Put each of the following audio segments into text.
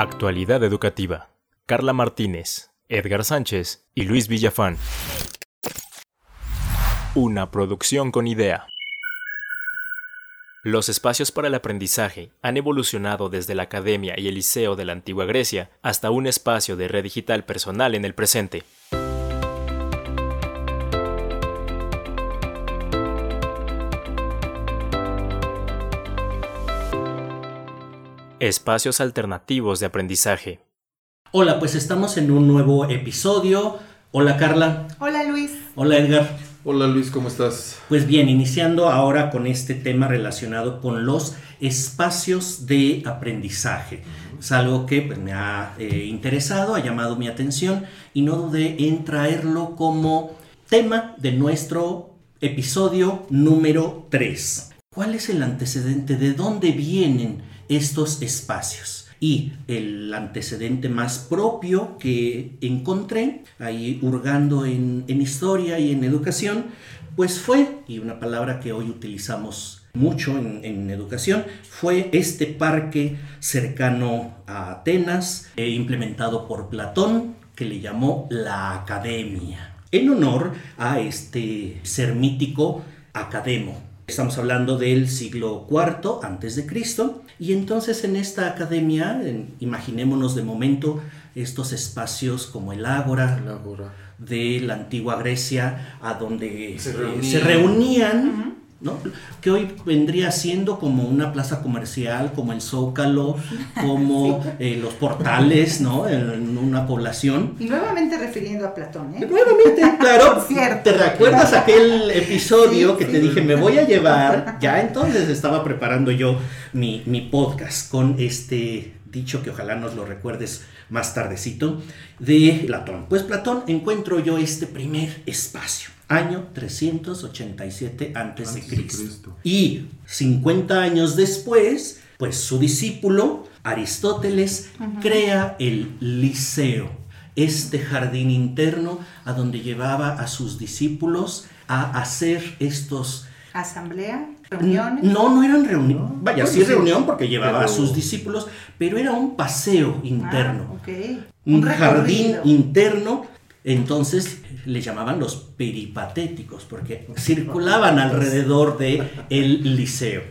Actualidad Educativa. Carla Martínez, Edgar Sánchez y Luis Villafán. Una producción con idea. Los espacios para el aprendizaje han evolucionado desde la academia y el liceo de la antigua Grecia hasta un espacio de red digital personal en el presente. Espacios alternativos de aprendizaje. Hola, pues estamos en un nuevo episodio. Hola Carla. Hola Luis. Hola Edgar. Hola Luis, ¿cómo estás? Pues bien, iniciando ahora con este tema relacionado con los espacios de aprendizaje. Es algo que pues, me ha eh, interesado, ha llamado mi atención y no dudé en traerlo como tema de nuestro episodio número 3. ¿Cuál es el antecedente? ¿De dónde vienen estos espacios? Y el antecedente más propio que encontré ahí hurgando en, en historia y en educación, pues fue, y una palabra que hoy utilizamos mucho en, en educación, fue este parque cercano a Atenas, eh, implementado por Platón, que le llamó la Academia, en honor a este ser mítico Academo, Estamos hablando del siglo IV antes de Cristo. Y entonces en esta academia, en, imaginémonos de momento estos espacios como el ágora, de la antigua Grecia, a donde Se eh, se reunían, ¿no? que hoy vendría siendo como una plaza comercial, como el Zócalo, como eh, los portales, ¿no? en una población. Y nuevamente refiriendo a Platón, ¿eh? Nuevamente, claro. Cierto. ¿Te recuerdas aquel episodio Sí, que sí. te dije, me voy a llevar? Ya entonces estaba preparando yo mi, mi podcast con este dicho que ojalá nos lo recuerdes más tardecito de Platón. Pues Platón encuentro yo este primer espacio, año 387 antes de Antes de Cristo. Cristo. Y 50 años después, pues su discípulo Aristóteles crea el Liceo, este jardín interno a donde llevaba a sus discípulos a hacer estos Asamblea, reuniones. no, no eran reuniones. Vaya, sí, sí, reunión porque llevaba a sus discípulos, pero era un paseo interno. Ah, ok. un jardín interno. Entonces le llamaban los peripatéticos porque circulaban alrededor de el liceo.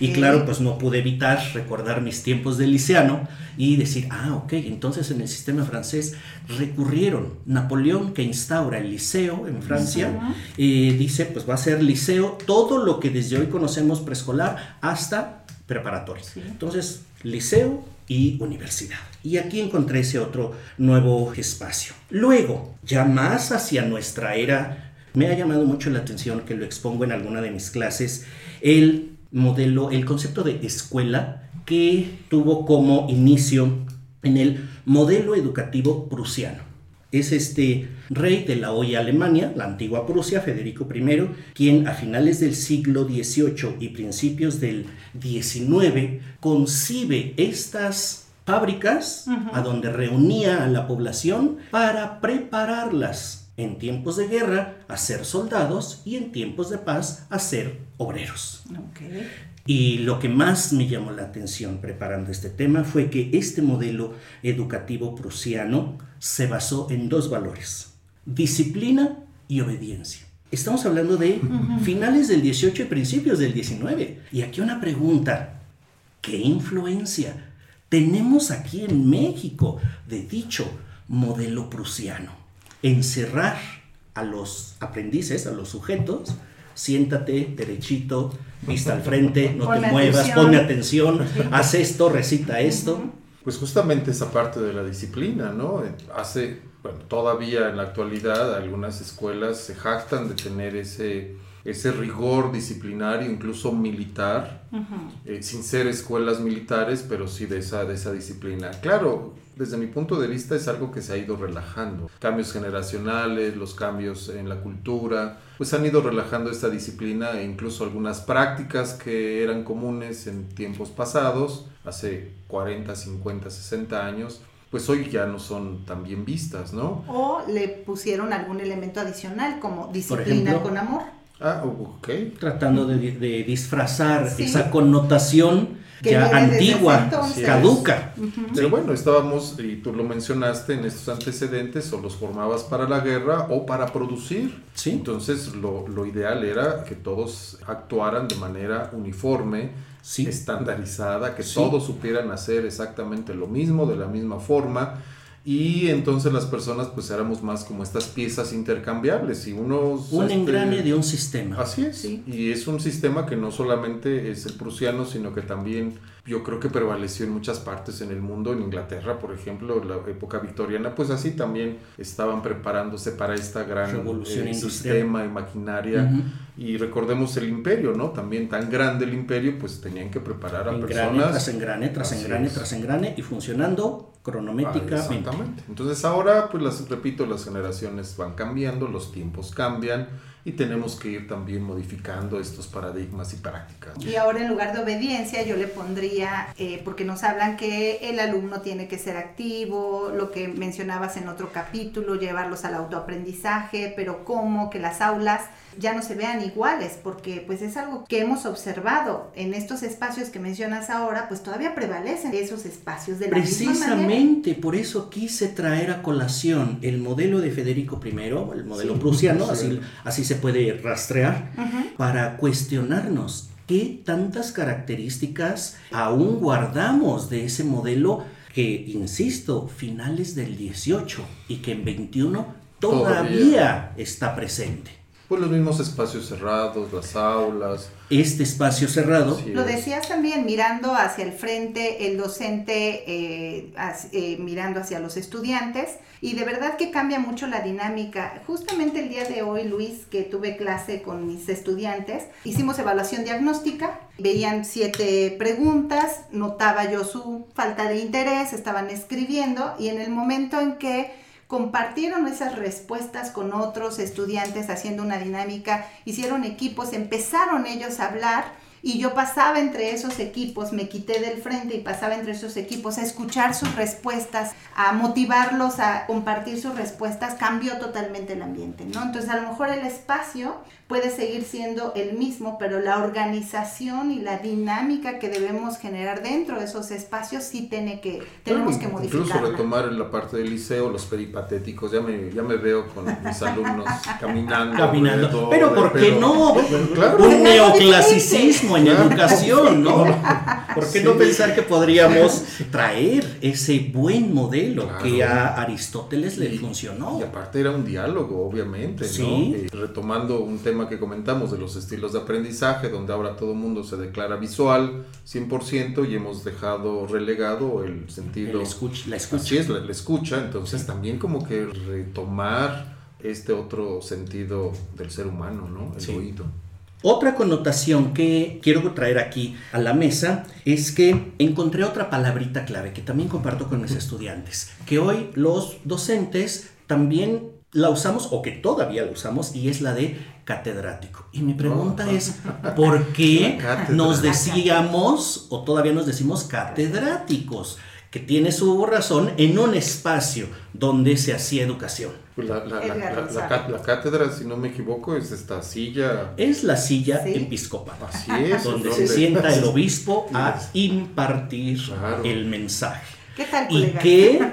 Y claro, pues no pude evitar recordar mis tiempos de liceano y decir, ah, ok, entonces en el sistema francés recurrieron. Napoleón que instaura el liceo en Francia, eh, dice, pues va a ser liceo todo lo que desde hoy conocemos preescolar hasta preparatoria. Sí. Entonces, liceo y universidad. Y aquí encontré ese otro nuevo espacio. Luego, ya más hacia nuestra era, me ha llamado mucho la atención que lo expongo en alguna de mis clases, el modelo, el concepto de escuela que tuvo como inicio en el modelo educativo prusiano. Es este rey de la hoy Alemania, la antigua Prusia, Federico I, quien a finales del siglo XVIII y principios del XIX concibe estas fábricas a donde reunía a la población para prepararlas en tiempos de guerra a ser soldados y en tiempos de paz a ser obreros. Ok. Y lo que más me llamó la atención preparando este tema fue que este modelo educativo prusiano se basó en dos valores, disciplina y obediencia. Estamos hablando de finales del 18 y principios del 19. Y aquí una pregunta, ¿qué influencia tenemos aquí en México de dicho modelo prusiano? Encerrar a los aprendices, a los sujetos, siéntate derechito, vista al frente, no te muevas, atención. ponme atención, haz esto, recita esto. Pues justamente esa parte de la disciplina, ¿no? Hace, bueno, todavía en la actualidad algunas escuelas se jactan de tener ese, ese rigor disciplinario, incluso militar, eh, sin ser escuelas militares, pero sí de esa, de esa disciplina. Claro, desde mi punto de vista es algo que se ha ido relajando. Cambios generacionales, los cambios en la cultura, pues han ido relajando esta disciplina e incluso algunas prácticas que eran comunes en tiempos pasados, hace 40, 50, 60 años, pues hoy ya no son tan bien vistas, ¿no? O le pusieron algún elemento adicional como disciplina ejemplo, con amor. Ah, ok. Tratando de, de disfrazar Sí. esa connotación ya antigua, caduca. Pero bueno, estábamos, y tú lo mencionaste, en estos antecedentes, o los formabas para la guerra o para producir. Sí. Entonces, lo, lo ideal era que todos actuaran de manera uniforme, Sí. estandarizada, que Sí. todos supieran hacer exactamente lo mismo, de la misma forma. Y entonces las personas pues éramos más como estas piezas intercambiables y unos... Un este, engrane de un sistema. Así es. Sí. Y es un sistema que no solamente es el prusiano, sino que también yo creo que prevaleció en muchas partes en el mundo. En Inglaterra, por ejemplo, la época victoriana, pues así también estaban preparándose para esta gran Revolución eh, industrial. sistema y maquinaria. Ujú. Y recordemos el imperio, ¿no? También tan grande el imperio, pues tenían que preparar a Engrane personas. tras engrane, tras Así engrane, es. tras engrane y funcionando Ah, cronométricamente. Exactamente. Entonces ahora, pues las, repito, las generaciones van cambiando, los tiempos cambian y tenemos que ir también modificando estos paradigmas y prácticas. Y ahora en lugar de obediencia yo le pondría, eh, porque nos hablan que el alumno tiene que ser activo, lo que mencionabas en otro capítulo, llevarlos al autoaprendizaje, pero cómo que las aulas ya no se vean iguales, porque pues es algo que hemos observado en estos espacios que mencionas ahora, pues todavía prevalecen esos espacios de la misma. Precisamente por eso quise traer a colación el modelo de Federico I, el modelo Sí, prusiano, sí. así, así se puede rastrear, para cuestionarnos qué tantas características aún guardamos de ese modelo que, insisto, finales del 18 y que en 21 todavía, Todavía. está presente. Pues los mismos espacios cerrados, las aulas. Este espacio cerrado Sí, Lo decías también, mirando hacia el frente, el docente eh, eh, mirando hacia los estudiantes, y de verdad que cambia mucho la dinámica. Justamente el día de hoy, Luis, que tuve clase con mis estudiantes, hicimos evaluación diagnóstica, veían siete preguntas, notaba yo su falta de interés, estaban escribiendo, y en el momento en que compartieron esas respuestas con otros estudiantes haciendo una dinámica, hicieron equipos, empezaron ellos a hablar y yo pasaba entre esos equipos, me quité del frente y pasaba entre esos equipos a escuchar sus respuestas, a motivarlos a compartir sus respuestas, cambió totalmente el ambiente, ¿no? Entonces a lo mejor el espacio puede seguir siendo el mismo, pero la organización y la dinámica que debemos generar dentro de esos espacios sí tiene que, tenemos que Claro, Incluso retomar en la parte del liceo los peripatéticos. Ya me, ya me veo con mis alumnos caminando. Caminando. Pero ¿por qué no? claro. un neoclasicismo en educación, ¿no? ¿Por qué no Sí. pensar que podríamos traer ese buen modelo Claro. que a Aristóteles le Y- funcionó? Y aparte era un diálogo, obviamente, ¿no? Sí. Eh, retomando un tema que comentamos de los estilos de aprendizaje, donde ahora todo el mundo se declara visual 100% y hemos dejado relegado el sentido... El escuch- la escucha. Así es, la, la escucha. Entonces también como que retomar este otro sentido del ser humano, ¿no? El Sí. oído. Otra connotación que quiero traer aquí a la mesa es que encontré otra palabrita clave que también comparto con mis estudiantes, que hoy los docentes también la usamos o que todavía la usamos y es la de catedrático. Y mi pregunta Oh. es, ¿por qué nos decíamos o todavía nos decimos catedráticos? Que tiene su razón en un espacio donde se hacía educación. Pues la, la- la- la- cátedra, si no me equivoco, es esta silla. Es la silla Sí. episcopal. Así es. donde se sienta el obispo a impartir Claro. el mensaje. ¿Qué tal, Y que,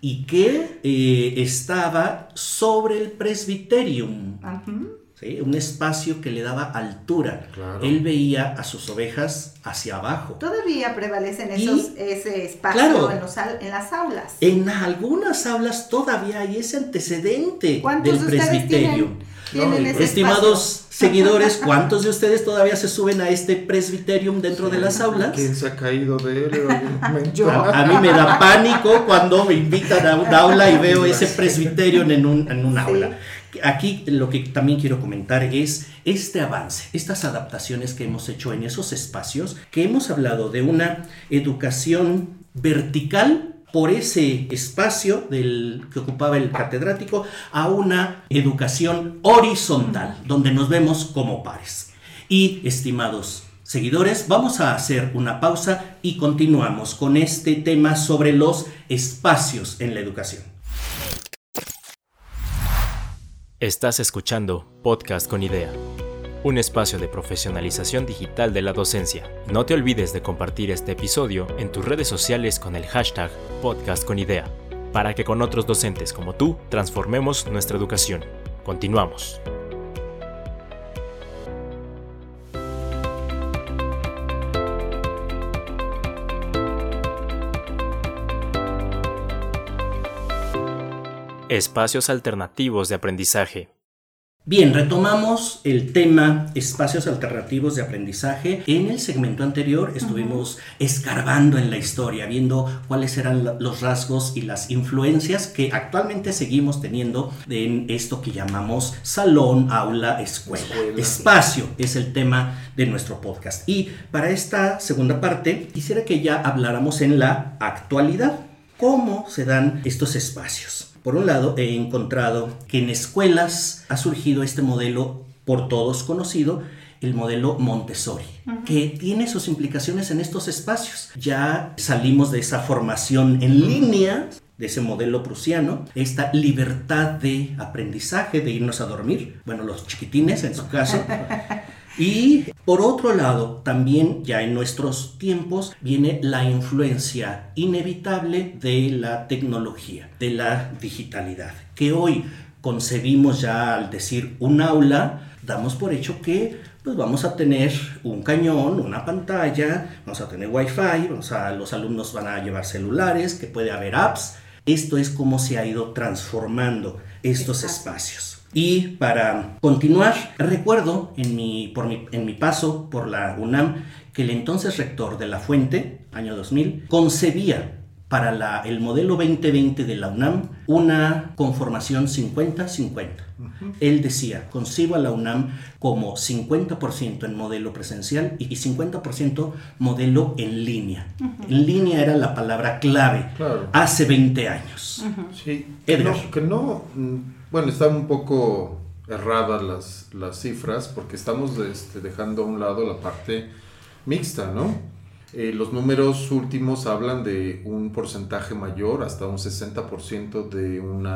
y que eh, estaba sobre el presbiterium, Ujú. ¿Sí? un espacio que le daba altura. Claro. Él veía a sus ovejas hacia abajo. Todavía prevalecen Y- esos, ese espacio Claro. en, los al- en las aulas. En algunas aulas todavía hay ese antecedente ¿Cuántos del presbiterium. tienen, tienen No, Estimados seguidores, ¿cuántos de ustedes todavía se suben a este presbiterium dentro de las aulas? ¿Quién se ha caído de él? Yo. A, a mí me da pánico cuando me invitan a un aula y veo ese presbiterio en un, en un Sí. aula. Aquí lo que también quiero comentar es este avance, estas adaptaciones que hemos hecho en esos espacios, que hemos hablado de una educación vertical por ese espacio del que ocupaba el catedrático a una educación horizontal, donde nos vemos como pares. Y estimados seguidores, vamos a hacer una pausa y continuamos con este tema sobre los espacios en la educación. Estás escuchando Podcast con Idea. un espacio de profesionalización digital de la docencia. No te olvides de compartir este episodio en tus redes sociales con el hashtag Podcast con Idea, para que con otros docentes como tú transformemos nuestra educación. Continuamos. Espacios alternativos de aprendizaje. Bien, retomamos el tema espacios alternativos de aprendizaje. En el segmento anterior estuvimos escarbando en la historia, viendo cuáles eran los rasgos y las influencias que actualmente seguimos teniendo en esto que llamamos salón, aula, escuela. Espacio es el tema de nuestro podcast. Y para esta segunda parte, quisiera que ya habláramos en la actualidad. ¿Cómo se dan estos espacios? Por un lado, he encontrado que en escuelas ha surgido este modelo por todos conocido, el modelo Montessori, que tiene sus implicaciones en estos espacios. Ya salimos de esa formación en línea, de ese modelo prusiano, esta libertad de aprendizaje, de irnos a dormir, bueno, los chiquitines en su caso. Y por otro lado, también ya en nuestros tiempos viene la influencia inevitable de la tecnología, de la digitalidad, que hoy concebimos ya al decir un aula, damos por hecho que pues vamos a tener un cañón, una pantalla, vamos a tener wifi, vamos a, los alumnos van a llevar celulares, que puede haber apps. Esto es como se ha ido transformando estos espacios. Y para continuar, recuerdo en mi, por en mi paso por la UNAM que el entonces rector de la Fuente, año 2000, concebía para la, el modelo 2020 de la UNAM una conformación 50-50. Él decía, concibo a la UNAM como 50% en modelo presencial y 50% modelo en línea. En línea era la palabra clave hace 20 años. Sí, que no, mm, bueno, están un poco erradas las, las cifras porque estamos este, dejando a un lado la parte mixta, ¿no? Eh, los números últimos hablan de un porcentaje mayor, hasta un 60% de un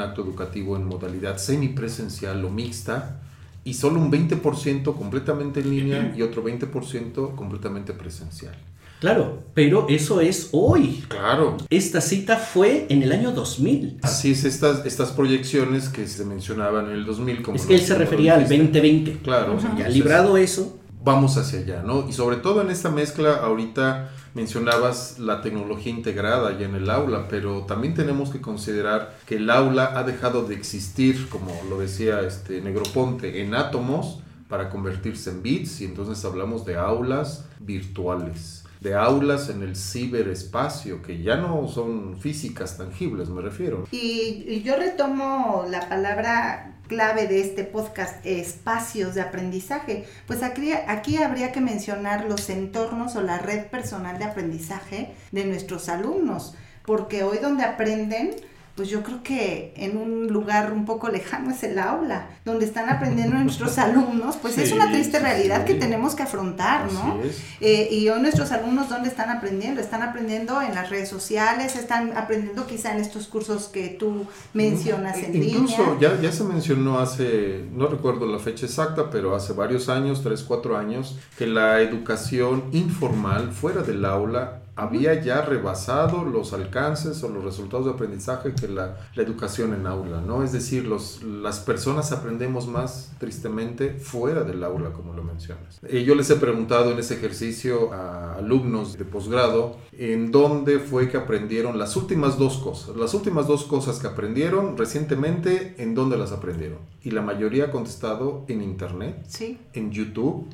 acto educativo en modalidad semipresencial o mixta, y solo un 20% completamente en línea y otro 20% completamente presencial. Claro, pero eso es hoy. Claro. Esta cita fue en el año 2000. Así es, estas, estas proyecciones que se mencionaban en el 2000. Como es que él se refería al 2020. Claro. Ya librado eso, vamos hacia allá, ¿no? Y sobre todo en esta mezcla, ahorita mencionabas la tecnología integrada ya en el aula, pero también tenemos que considerar que el aula ha dejado de existir, como lo decía este Negroponte, en átomos para convertirse en bits y entonces hablamos de aulas virtuales de aulas en el ciberespacio, que ya no son físicas tangibles, me refiero. Y, yo retomo la palabra clave de este podcast, espacios de aprendizaje. Pues aquí, aquí habría que mencionar los entornos o la red personal de aprendizaje de nuestros alumnos, porque hoy donde aprenden pues yo creo que en un lugar un poco lejano es el aula, donde están aprendiendo nuestros alumnos, pues es una triste realidad que tenemos que afrontar, ¿no? Eh, y hoy nuestros alumnos, ¿dónde están aprendiendo? Están aprendiendo en las redes sociales, están aprendiendo quizá en estos cursos que tú mencionas en línea. Incluso ya, ya se mencionó hace, no recuerdo la fecha exacta, pero hace varios años, tres, cuatro años, que la educación informal fuera del aula había ya rebasado los alcances o los resultados de aprendizaje que la, educación en aula, ¿no? Es decir, los, las personas aprendemos más, tristemente, fuera del aula, como lo mencionas. Eh, yo les he preguntado en ese ejercicio a alumnos de posgrado en dónde fue que aprendieron las últimas dos cosas. Las últimas dos cosas que aprendieron recientemente, ¿en dónde las aprendieron? Y la mayoría ha contestado en Internet, en YouTube,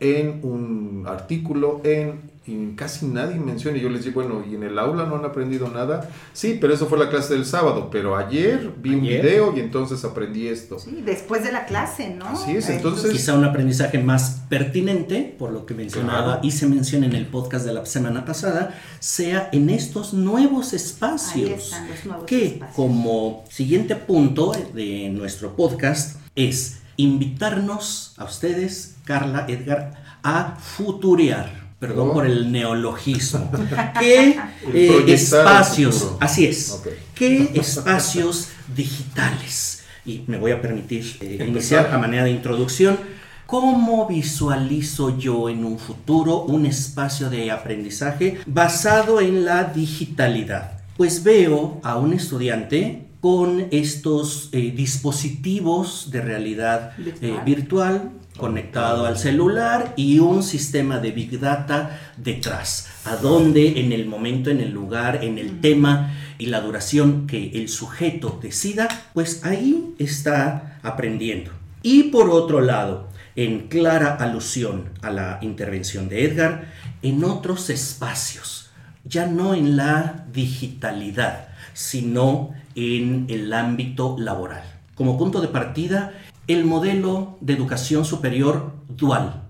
en un artículo, en y casi nadie menciona. Y yo les digo, bueno, ¿y en el aula no han aprendido nada? Sí, pero eso fue la clase del sábado. Pero ayer vi un video y entonces aprendí esto. Sí, después de la clase, ¿no? Así es, entonces. Quizá un aprendizaje más pertinente, por lo que mencionaba y se menciona en el podcast de la semana pasada, sea en estos nuevos espacios. que, como siguiente punto de nuestro podcast, es invitarnos a ustedes, Carla, Edgar, a futurear perdón por el neologismo, qué eh, espacios, así es, qué espacios digitales, y me voy a permitir eh, iniciar a manera de introducción. ¿Cómo visualizo yo en un futuro un espacio de aprendizaje basado en la digitalidad? Pues veo a un estudiante con estos eh, dispositivos de realidad eh, virtual. conectado al celular y un sistema de Big Data detrás, a donde en el momento, en el lugar, en el tema y la duración que el sujeto decida, pues ahí está aprendiendo. Y por otro lado, en clara alusión a la intervención de Edgar, en otros espacios, ya no en la digitalidad, sino en el ámbito laboral. Como punto de partida, el modelo de educación superior dual.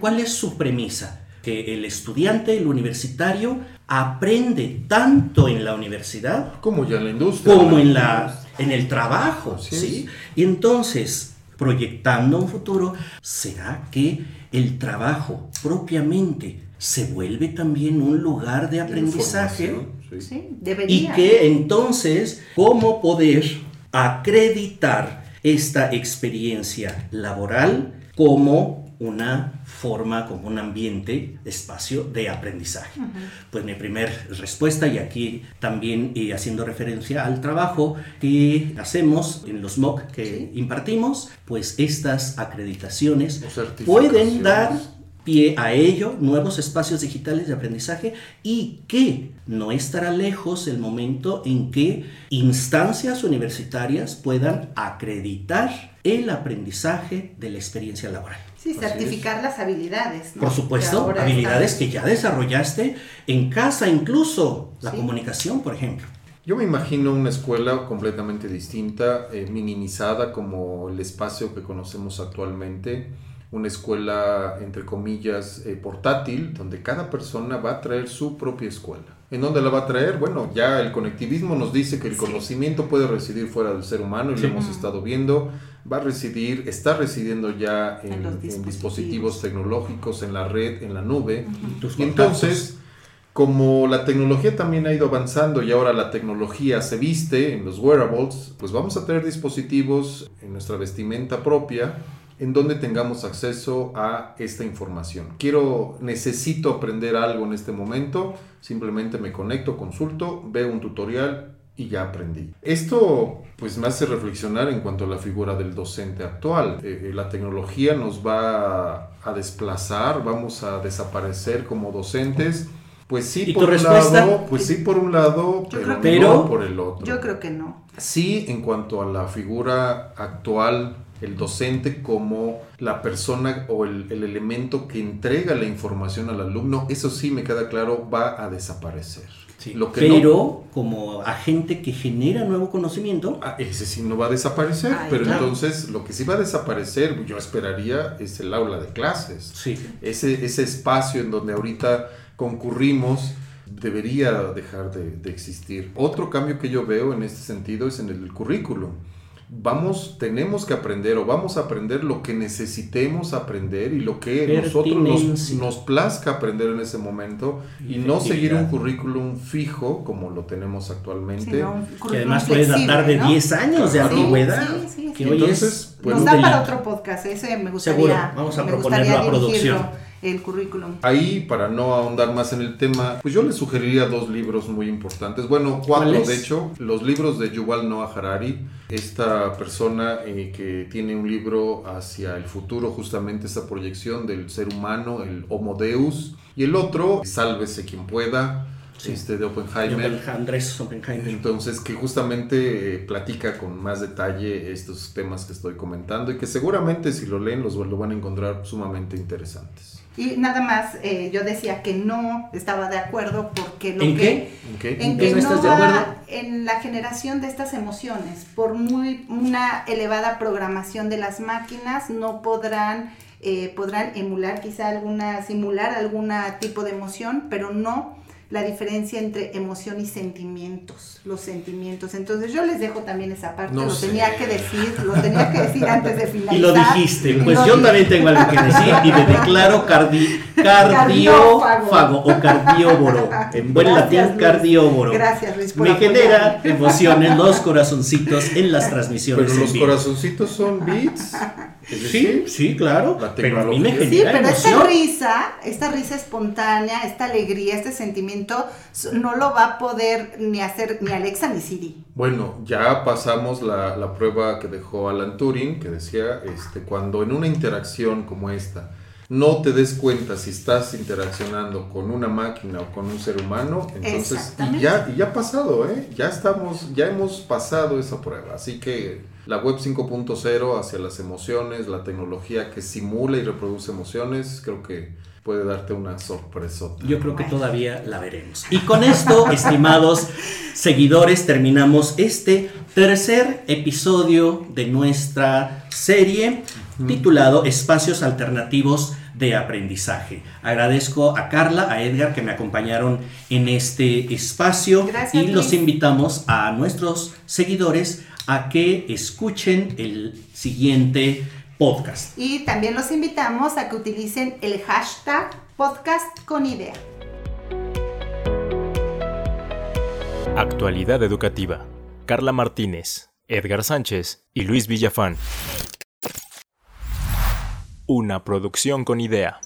¿Cuál es su premisa? Que el estudiante, el universitario, aprende tanto en la universidad como ya en la industria, como en, la, en el trabajo. ¿sí? Y entonces, proyectando un futuro, ¿será que el trabajo propiamente se vuelve también un lugar de aprendizaje? Sí, debería. Y que entonces, ¿cómo poder acreditar esta experiencia laboral como una forma, como un ambiente, espacio de aprendizaje. Pues mi primera respuesta, y aquí también eh, haciendo referencia al trabajo que hacemos en los MOOC que impartimos, pues estas acreditaciones pueden dar pie a ello, nuevos espacios digitales de aprendizaje y que no estará lejos el momento en que instancias universitarias puedan acreditar el aprendizaje de la experiencia laboral. Sí, certificar las habilidades. Por supuesto, habilidades que ya desarrollaste en casa, incluso la comunicación, por ejemplo. Yo me imagino una escuela completamente distinta, eh, minimizada como el espacio que conocemos actualmente una escuela, entre comillas, eh, portátil, donde cada persona va a traer su propia escuela. ¿En dónde la va a traer? Bueno, ya el conectivismo nos dice que el conocimiento puede residir fuera del ser humano y lo hemos estado viendo. Va a residir, está residiendo ya en, dispositivos. tecnológicos, en la red, en la nube. Y entonces, como la tecnología también ha ido avanzando y ahora la tecnología se viste en los wearables, pues vamos a tener dispositivos en nuestra vestimenta propia en donde tengamos acceso a esta información. Quiero, necesito aprender algo en este momento, simplemente me conecto, consulto, veo un tutorial y ya aprendí. Esto pues me hace reflexionar en cuanto a la figura del docente actual. Eh, eh, la tecnología nos va a desplazar, vamos a desaparecer como docentes. Pues sí, por un lado, pues sí por un lado, pero, no por el otro. Yo creo que no. Sí, en cuanto a la figura actual el docente como la persona o el, elemento que entrega la información al alumno, eso sí me queda claro, va a desaparecer. Lo que pero como agente que genera nuevo conocimiento. Ah, ese sí no va a desaparecer, pero entonces lo que sí va a desaparecer, yo esperaría, es el aula de clases. Sí. Ese, ese espacio en donde ahorita concurrimos debería dejar de, de existir. Otro cambio que yo veo en este sentido es en el currículum vamos, tenemos que aprender o vamos a aprender lo que necesitemos aprender y lo que nosotros nos, nos, plazca aprender en ese momento y no seguir un currículum fijo como lo tenemos actualmente. que además puede datar de 10 años de antigüedad. que hoy Entonces, pues, nos da para otro podcast, ese me gustaría, Seguro, vamos a proponerlo a producción el currículum. Ahí, para no ahondar más en el tema, pues yo le sugeriría dos libros muy importantes. Bueno, cuatro de hecho. Los libros de Yuval Noah Harari, esta persona eh, que tiene un libro hacia el futuro, justamente esta proyección del ser humano, el Homo Deus. Y el otro, Sálvese quien pueda, este de Oppenheimer. Andrés Oppenheimer. Entonces, que justamente eh, platica con más detalle estos temas que estoy comentando y que seguramente si lo leen los lo van a encontrar sumamente interesantes. Y nada más, eh, yo decía que no estaba de acuerdo porque lo ¿En que... Qué? ¿En, que no, va en la generación de estas emociones. Por muy una elevada programación de las máquinas, no podrán, eh, podrán emular quizá alguna, simular algún tipo de emoción, pero no la diferencia entre emoción y sentimientos, los sentimientos. Entonces yo les dejo también esa parte, lo tenía que decir, lo tenía que decir antes de finalizar. Y lo dijiste, pues yo también tengo algo que decir y me declaro cardi cardiófago o cardióboro, en buen latín cardióboro. Gracias Luis. me genera emociones los corazoncitos en las transmisiones. Pero los corazoncitos son sí, sí, claro. Pero a mí me Sí, genera pero esta emoción. risa, esta risa espontánea, esta alegría, este sentimiento, no lo va a poder ni hacer ni Alexa ni Siri. Bueno, ya pasamos la, la prueba que dejó Alan Turing, que decía, este, cuando en una interacción como esta no te des cuenta si estás interaccionando con una máquina o con un ser humano, entonces y ya, y ya ha pasado, ¿eh? Ya estamos, ya hemos pasado esa prueba. Así que la web 5.0 hacia las emociones, la tecnología que simula y reproduce emociones, creo que puede darte una sorpresota. Yo creo que todavía la veremos. Y con esto, estimados seguidores, terminamos este tercer episodio de nuestra serie titulado Espacios Alternativos de Aprendizaje. Agradezco a Carla, a Edgar que me acompañaron en este espacio Gracias, y los invitamos a nuestros seguidores a que escuchen el siguiente podcast. Y también los invitamos a que utilicen el hashtag podcast con idea. Actualidad educativa. Carla Martínez, Edgar Sánchez y Luis Villafán. Una producción con idea.